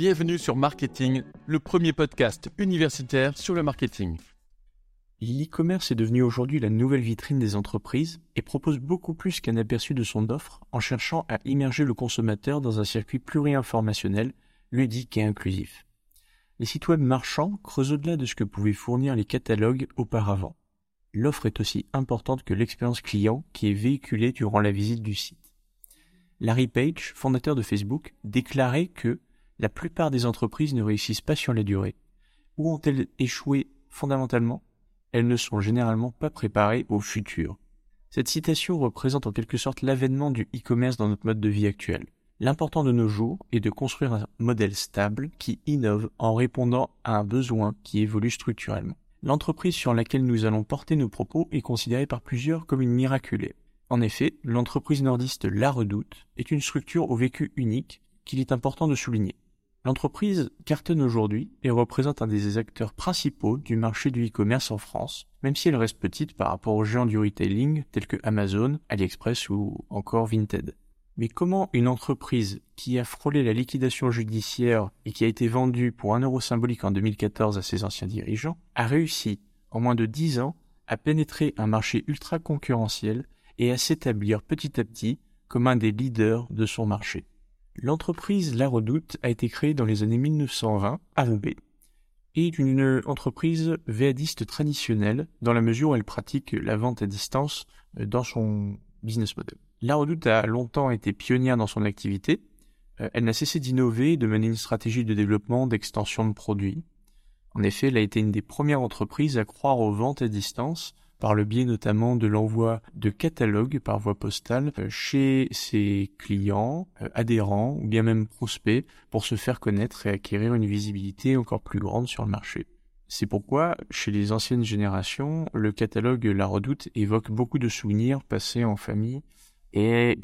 Bienvenue sur Marketing, le premier podcast universitaire sur le marketing. L'e-commerce est devenu aujourd'hui la nouvelle vitrine des entreprises et propose beaucoup plus qu'un aperçu de son offre en cherchant à immerger le consommateur dans un circuit pluriinformationnel, ludique et inclusif. Les sites web marchands creusent au-delà de ce que pouvaient fournir les catalogues auparavant. L'offre est aussi importante que l'expérience client qui est véhiculée durant la visite du site. Larry Page, fondateur de Facebook, déclarait que la plupart des entreprises ne réussissent pas sur la durée. Où ont-elles échoué fondamentalement? Elles ne sont généralement pas préparées au futur. Cette citation représente en quelque sorte l'avènement du e-commerce dans notre mode de vie actuel. L'important de nos jours est de construire un modèle stable qui innove en répondant à un besoin qui évolue structurellement. L'entreprise sur laquelle nous allons porter nos propos est considérée par plusieurs comme une miraculée. En effet, l'entreprise nordiste La Redoute est une structure au vécu unique qu'il est important de souligner. L'entreprise cartonne aujourd'hui et représente un des acteurs principaux du marché du e-commerce en France, même si elle reste petite par rapport aux géants du retailing tels que Amazon, AliExpress ou encore Vinted. Mais comment une entreprise qui a frôlé la liquidation judiciaire et qui a été vendue pour un euro symbolique en 2014 à ses anciens dirigeants a réussi, en moins de dix ans, à pénétrer un marché ultra concurrentiel et à s'établir petit à petit comme un des leaders de son marché? L'entreprise La Redoute a été créée dans les années 1920 à et est une entreprise véadiste traditionnelle dans la mesure où elle pratique la vente à distance euh, dans son business model. La Redoute a longtemps été pionnière dans son activité. Euh, elle n'a cessé d'innover et de mener une stratégie de développement d'extension de produits. En effet, elle a été une des premières entreprises à croire aux ventes à distance par le biais notamment de l'envoi de catalogues par voie postale euh, chez ses clients, euh, adhérents ou bien même prospects pour se faire connaître et acquérir une visibilité encore plus grande sur le marché. C'est pourquoi, chez les anciennes générations, le catalogue La Redoute évoque beaucoup de souvenirs passés en famille et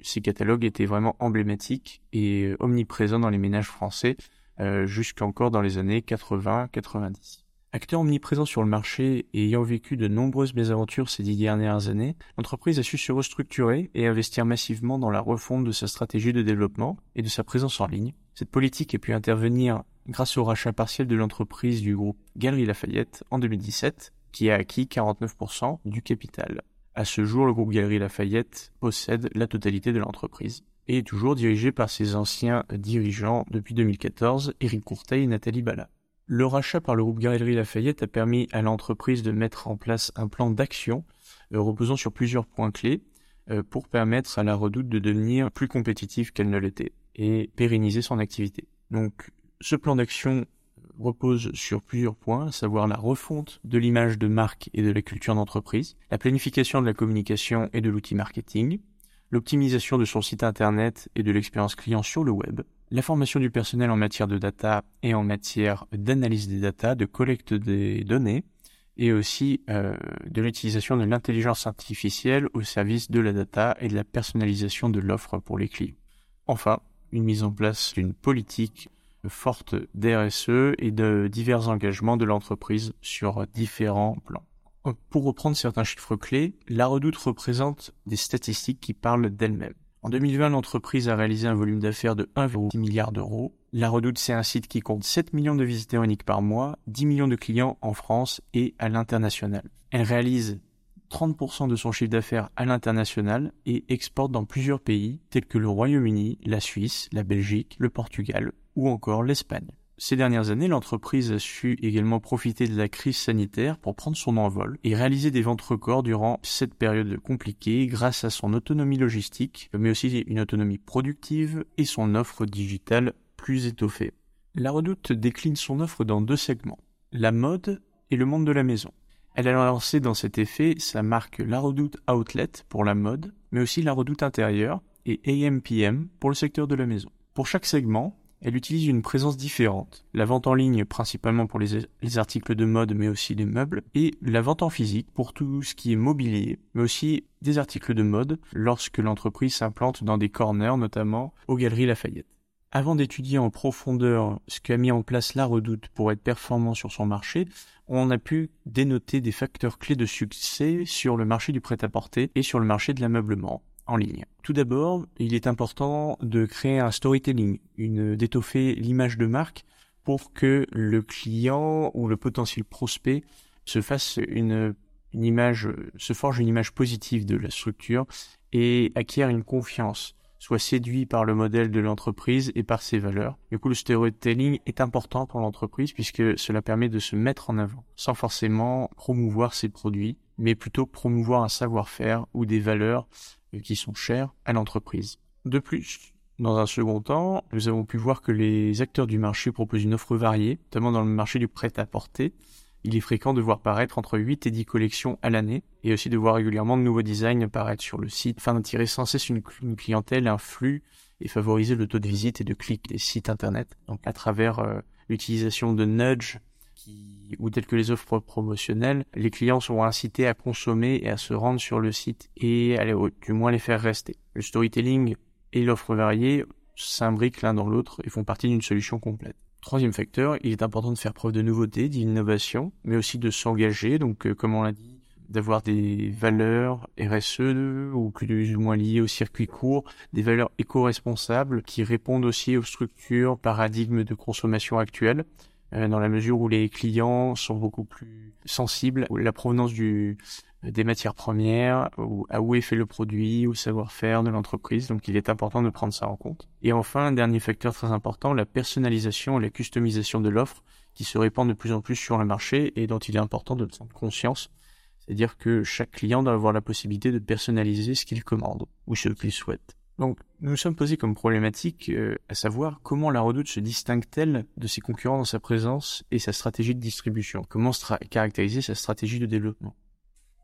ces catalogues étaient vraiment emblématiques et omniprésents dans les ménages français euh, jusqu'encore dans les années 80-90. Acteur omniprésent sur le marché et ayant vécu de nombreuses mésaventures ces dix dernières années, l'entreprise a su se restructurer et investir massivement dans la refonte de sa stratégie de développement et de sa présence en ligne. Cette politique a pu intervenir grâce au rachat partiel de l'entreprise du groupe Galerie Lafayette en 2017, qui a acquis 49% du capital. À ce jour, le groupe Galerie Lafayette possède la totalité de l'entreprise et est toujours dirigé par ses anciens dirigeants depuis 2014, Éric Courteil et Nathalie Bala. Le rachat par le groupe Galerie Lafayette a permis à l'entreprise de mettre en place un plan d'action euh, reposant sur plusieurs points clés euh, pour permettre à la redoute de devenir plus compétitive qu'elle ne l'était et pérenniser son activité. Donc ce plan d'action repose sur plusieurs points, à savoir la refonte de l'image de marque et de la culture d'entreprise, la planification de la communication et de l'outil marketing, l'optimisation de son site internet et de l'expérience client sur le web, la formation du personnel en matière de data et en matière d'analyse des data, de collecte des données, et aussi euh, de l'utilisation de l'intelligence artificielle au service de la data et de la personnalisation de l'offre pour les clients. Enfin, une mise en place d'une politique forte d'RSE et de divers engagements de l'entreprise sur différents plans. Pour reprendre certains chiffres clés, la redoute représente des statistiques qui parlent d'elles-mêmes. En 2020, l'entreprise a réalisé un volume d'affaires de 1,6 milliard d'euros. La Redoute, c'est un site qui compte 7 millions de visiteurs uniques par mois, 10 millions de clients en France et à l'international. Elle réalise 30% de son chiffre d'affaires à l'international et exporte dans plusieurs pays tels que le Royaume-Uni, la Suisse, la Belgique, le Portugal ou encore l'Espagne. Ces dernières années, l'entreprise a su également profiter de la crise sanitaire pour prendre son envol et réaliser des ventes records durant cette période compliquée grâce à son autonomie logistique, mais aussi une autonomie productive et son offre digitale plus étoffée. La Redoute décline son offre dans deux segments, la mode et le monde de la maison. Elle a lancé dans cet effet sa marque La Redoute Outlet pour la mode, mais aussi La Redoute intérieure et AMPM pour le secteur de la maison. Pour chaque segment, elle utilise une présence différente. La vente en ligne principalement pour les, articles de mode mais aussi les meubles et la vente en physique pour tout ce qui est mobilier mais aussi des articles de mode lorsque l'entreprise s'implante dans des corners notamment aux galeries Lafayette. Avant d'étudier en profondeur ce qu'a mis en place la redoute pour être performant sur son marché, on a pu dénoter des facteurs clés de succès sur le marché du prêt-à-porter et sur le marché de l'ameublement. Tout d'abord, il est important de créer un storytelling, d'étoffer l'image de marque pour que le client ou le potentiel prospect se fasse une, une image, se forge une image positive de la structure et acquiert une confiance soit séduit par le modèle de l'entreprise et par ses valeurs. Du coup, le storytelling est important pour l'entreprise puisque cela permet de se mettre en avant sans forcément promouvoir ses produits, mais plutôt promouvoir un savoir-faire ou des valeurs euh, qui sont chères à l'entreprise. De plus, dans un second temps, nous avons pu voir que les acteurs du marché proposent une offre variée, notamment dans le marché du prêt-à-porter, il est fréquent de voir paraître entre 8 et 10 collections à l'année et aussi de voir régulièrement de nouveaux designs apparaître sur le site afin d'attirer sans cesse une, clientèle, un flux et favoriser le taux de visite et de clic des sites internet. Donc à travers euh, l'utilisation de nudge qui, ou telles que les offres promotionnelles, les clients sont incités à consommer et à se rendre sur le site et à du moins les faire rester. Le storytelling et l'offre variée s'imbriquent l'un dans l'autre et font partie d'une solution complète. Troisième facteur, il est important de faire preuve de nouveauté, d'innovation, mais aussi de s'engager. Donc, euh, comme on l'a dit, d'avoir des valeurs RSE ou plus ou moins liées au circuit court, des valeurs éco-responsables qui répondent aussi aux structures, paradigmes de consommation actuelles, dans la mesure où les clients sont beaucoup plus sensibles à la provenance du, des matières premières, à où est fait le produit, au savoir-faire de l'entreprise. Donc il est important de prendre ça en compte. Et enfin, un dernier facteur très important, la personnalisation et la customisation de l'offre qui se répand de plus en plus sur le marché et dont il est important de prendre conscience. C'est-à-dire que chaque client doit avoir la possibilité de personnaliser ce qu'il commande ou ce qu'il souhaite. Donc, nous nous sommes posés comme problématique euh, à savoir comment la Redoute se distingue-t-elle de ses concurrents dans sa présence et sa stratégie de distribution? Comment caractériser sa stratégie de développement?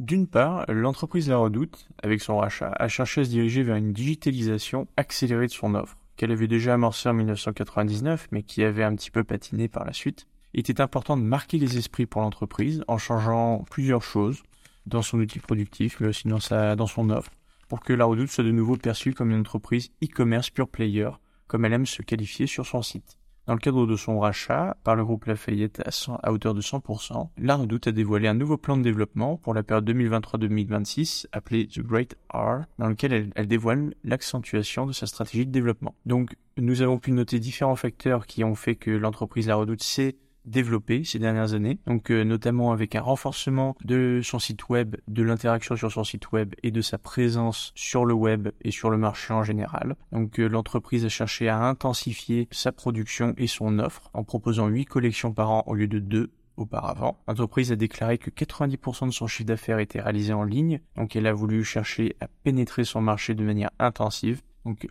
D'une part, l'entreprise La Redoute, avec son rachat, a cherché à se diriger vers une digitalisation accélérée de son offre, qu'elle avait déjà amorcée en 1999, mais qui avait un petit peu patiné par la suite. Il était important de marquer les esprits pour l'entreprise en changeant plusieurs choses dans son outil productif, mais aussi dans, dans son offre, pour que La Redoute soit de nouveau perçue comme une entreprise e-commerce pure player, comme elle aime se qualifier sur son site. Dans le cadre de son rachat par le groupe Lafayette à, à hauteur de 100%, la Redoute a dévoilé un nouveau plan de développement pour la période 2023-2026 appelé The Great R, dans lequel elle, dévoile l'accentuation de sa stratégie de développement. Donc, nous avons pu noter différents facteurs qui ont fait que l'entreprise La Redoute s'est développé ces dernières années, donc euh, notamment avec un renforcement de son site web, de l'interaction sur son site web et de sa présence sur le web et sur le marché en général. Donc euh, l'entreprise a cherché à intensifier sa production et son offre en proposant 8 collections par an au lieu de 2 auparavant. L'entreprise a déclaré que 90% de son chiffre d'affaires était réalisé en ligne, donc elle a voulu chercher à pénétrer son marché de manière intensive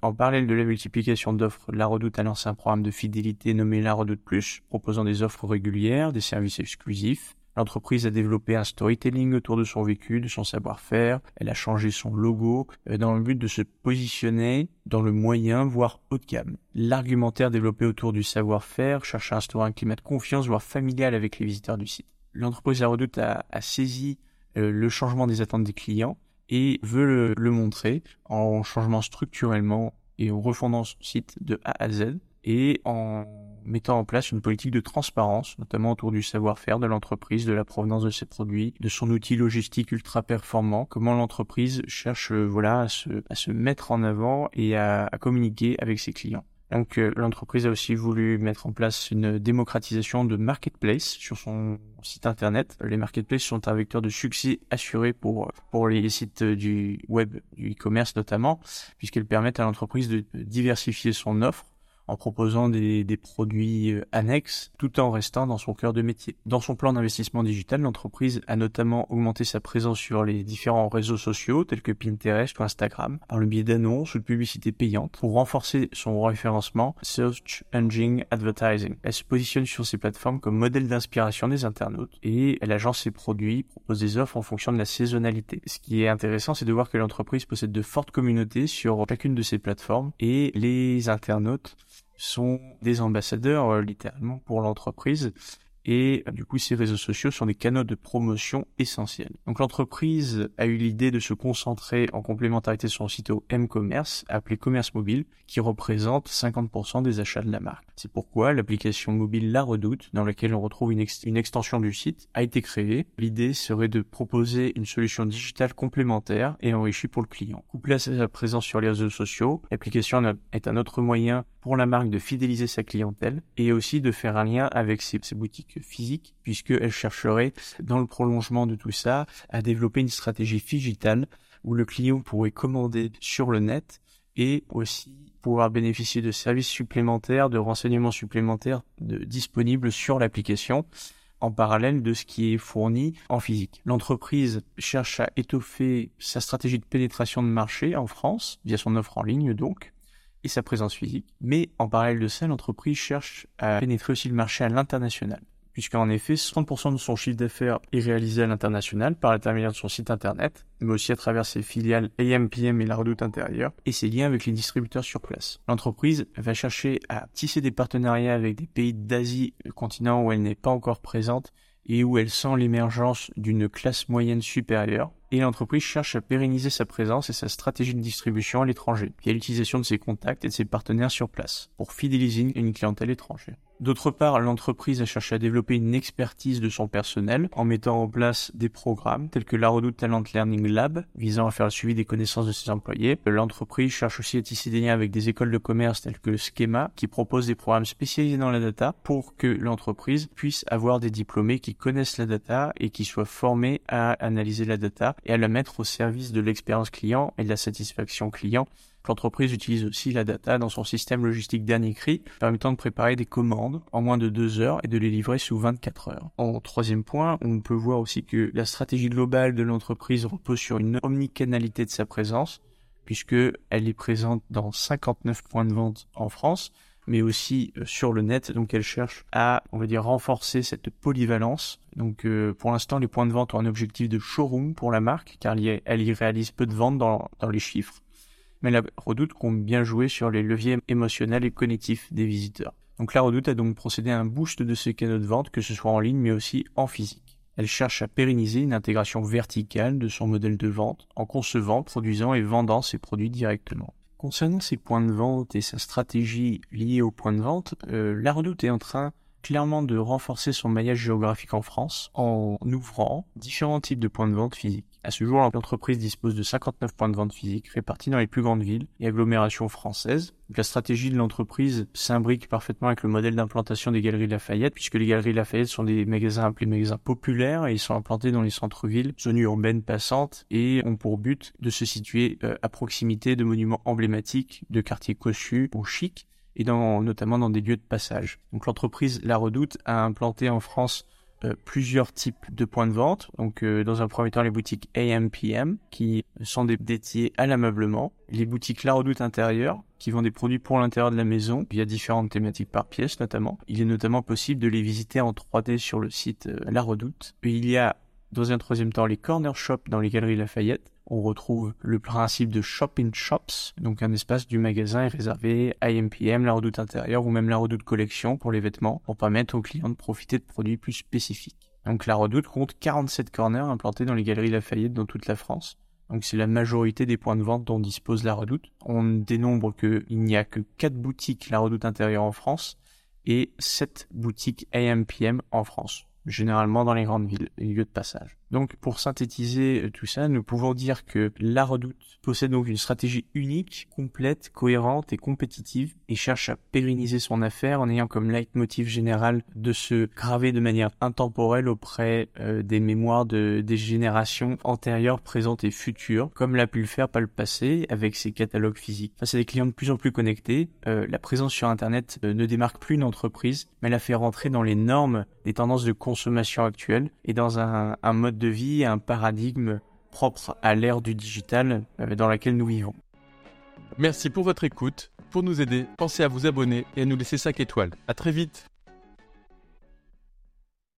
en parallèle de la multiplication d'offres, La Redoute a lancé un programme de fidélité nommé La Redoute Plus, proposant des offres régulières, des services exclusifs. L'entreprise a développé un storytelling autour de son vécu, de son savoir-faire. Elle a changé son logo euh, dans le but de se positionner dans le moyen, voire haut de gamme. L'argumentaire développé autour du savoir-faire cherche à instaurer un climat de confiance, voire familial avec les visiteurs du site. L'entreprise La Redoute a, saisi euh, le changement des attentes des clients et veut le, montrer en changeant structurellement et en refondant son site de A à Z et en mettant en place une politique de transparence, notamment autour du savoir-faire de l'entreprise, de la provenance de ses produits, de son outil logistique ultra performant, comment l'entreprise cherche euh, voilà à se, à se mettre en avant et à communiquer avec ses clients. Donc euh, l'entreprise a aussi voulu mettre en place une démocratisation de marketplace sur son site internet. Les marketplaces sont un vecteur de succès assuré pour pour les sites du web, du e-commerce notamment, puisqu'elles permettent à l'entreprise de diversifier son offre en proposant des, produits euh, annexes tout en restant dans son cœur de métier. Dans son plan d'investissement digital, l'entreprise a notamment augmenté sa présence sur les différents réseaux sociaux tels que Pinterest ou Instagram par le biais d'annonces ou de publicités payantes pour renforcer son référencement Search Engine Advertising. Elle se positionne sur ces plateformes comme modèle d'inspiration des internautes et elle agence ses produits, propose des offres en fonction de la saisonnalité. Ce qui est intéressant, c'est de voir que l'entreprise possède de fortes communautés sur chacune de ces plateformes et les internautes sont des ambassadeurs euh, littéralement pour l'entreprise et du coup ces réseaux sociaux sont des canaux de promotion essentiels. Donc l'entreprise a eu l'idée de se concentrer en complémentarité sur son site au M-Commerce, appelé Commerce Mobile, qui représente 50% des achats de la marque. C'est pourquoi l'application mobile La Redoute, dans laquelle on retrouve une, une extension du site, a été créée. L'idée serait de proposer une solution digitale complémentaire et enrichie pour le client. Couplée à sa présence sur les réseaux sociaux, l'application est un autre moyen pour la marque de fidéliser sa clientèle et aussi de faire un lien avec ses, boutiques physiques puisqu'elle chercherait dans le prolongement de tout ça à développer une stratégie digitale où le client pourrait commander sur le net et aussi pouvoir bénéficier de services supplémentaires, de renseignements supplémentaires disponibles sur l'application en parallèle de ce qui est fourni en physique. L'entreprise cherche à étoffer sa stratégie de pénétration de marché en France via son offre en ligne donc et sa présence physique. Mais en parallèle de ça, l'entreprise cherche à pénétrer aussi le marché à l'international puisqu'en effet 60% de son chiffre d'affaires est réalisé à l'international par l'intermédiaire de son site internet, mais aussi à travers ses filiales AMPM et la redoute intérieure, et ses liens avec les distributeurs sur place. L'entreprise va chercher à tisser des partenariats avec des pays d'Asie, le continent où elle n'est pas encore présente, et où elle sent l'émergence d'une classe moyenne supérieure, et l'entreprise cherche à pérenniser sa présence et sa stratégie de distribution à l'étranger, via l'utilisation de ses contacts et de ses partenaires sur place, pour fidéliser une clientèle étrangère. D'autre part, l'entreprise a cherché à développer une expertise de son personnel en mettant en place des programmes tels que la Redoute Talent Learning Lab visant à faire le suivi des connaissances de ses employés. L'entreprise cherche aussi à tisser des liens avec des écoles de commerce telles que Schema qui proposent des programmes spécialisés dans la data pour que l'entreprise puisse avoir des diplômés qui connaissent la data et qui soient formés à analyser la data et à la mettre au service de l'expérience client et de la satisfaction client L'entreprise utilise aussi la data dans son système logistique dernier cri, permettant de préparer des commandes en moins de deux heures et de les livrer sous 24 heures. En troisième point, on peut voir aussi que la stratégie globale de l'entreprise repose sur une omnicanalité de sa présence, puisque elle est présente dans 59 points de vente en France, mais aussi euh, sur le net. Donc elle cherche à, on va dire, renforcer cette polyvalence. Donc euh, pour l'instant, les points de vente ont un objectif de showroom pour la marque, car elle y réalise peu de ventes dans les chiffres mais la Redoute compte bien jouer sur les leviers émotionnels et cognitifs des visiteurs. Donc la Redoute a donc procédé à un boost de ses canaux de vente, que ce soit en ligne mais aussi en physique. Elle cherche à pérenniser une intégration verticale de son modèle de vente en concevant, produisant et vendant ses produits directement. Concernant ses points de vente et sa stratégie liée aux points de vente, euh, la Redoute est en train clairement de renforcer son maillage géographique en France en ouvrant différents types de points de vente physiques. À ce jour, l'entreprise dispose de 59 points de vente physiques répartis dans les plus grandes villes et agglomérations françaises. La stratégie de l'entreprise s'imbrique parfaitement avec le modèle d'implantation des galeries Lafayette, puisque les galeries Lafayette sont des magasins appelés magasins populaires et ils sont implantés dans les centres-villes, zones urbaines passantes et ont pour but de se situer euh, à proximité de monuments emblématiques, de quartiers cossus ou chics et notamment dans des lieux de passage. Donc l'entreprise La Redoute a implanté en France euh, plusieurs types de points de vente. Donc, euh, dans un premier temps, les boutiques AMPM qui sont dédiées à l'ameublement, les boutiques La Redoute intérieure qui vendent des produits pour l'intérieur de la maison via différentes thématiques par pièce notamment. Il est notamment possible de les visiter en 3D sur le site euh, La Redoute. il y a dans un troisième temps les corner shops dans les galeries Lafayette on retrouve le principe de shop in shops, donc un espace du magasin est réservé à IMPM, la redoute intérieure ou même la redoute collection pour les vêtements, pour permettre aux clients de profiter de produits plus spécifiques. Donc la redoute compte 47 corners implantés dans les galeries Lafayette dans toute la France. Donc c'est la majorité des points de vente dont dispose la redoute. On dénombre qu'il n'y a que 4 boutiques la redoute intérieure en France et 7 boutiques AMPM en France, généralement dans les grandes villes, les lieux de passage. Donc pour synthétiser euh, tout ça, nous pouvons dire que la Redoute possède donc une stratégie unique, complète, cohérente et compétitive et cherche à pérenniser son affaire en ayant comme leitmotiv général de se graver de manière intemporelle auprès euh, des mémoires de, des générations antérieures, présentes et futures, comme l'a pu le faire par le passé avec ses catalogues physiques. Face à des clients de plus en plus connectés, euh, la présence sur Internet ne démarque plus une entreprise, mais la fait rentrer dans les normes des tendances de consommation actuelles et dans un, un mode de vie, un paradigme propre à l'ère du digital euh, dans laquelle nous vivons. Merci pour votre écoute. Pour nous aider, pensez à vous abonner et à nous laisser 5 étoiles. À très vite